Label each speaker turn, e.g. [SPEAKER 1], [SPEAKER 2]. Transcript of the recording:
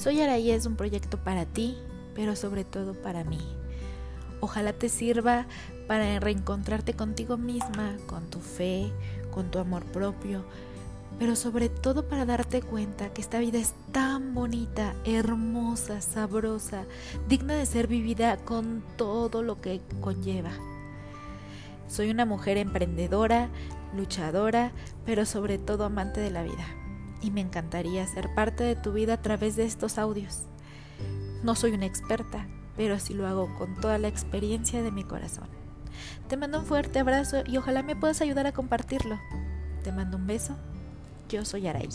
[SPEAKER 1] Soy Araí es un proyecto para ti, pero sobre todo para mí. Ojalá te sirva para reencontrarte contigo misma, con tu fe, con tu amor propio, pero sobre todo para darte cuenta que esta vida es tan bonita, hermosa, sabrosa, digna de ser vivida con todo lo que conlleva. Soy una mujer emprendedora, luchadora, pero sobre todo amante de la vida. Y me encantaría ser parte de tu vida a través de estos audios. No soy una experta, pero sí lo hago con toda la experiencia de mi corazón. Te mando un fuerte abrazo y ojalá me puedas ayudar a compartirlo. Te mando un beso. Yo soy Araí.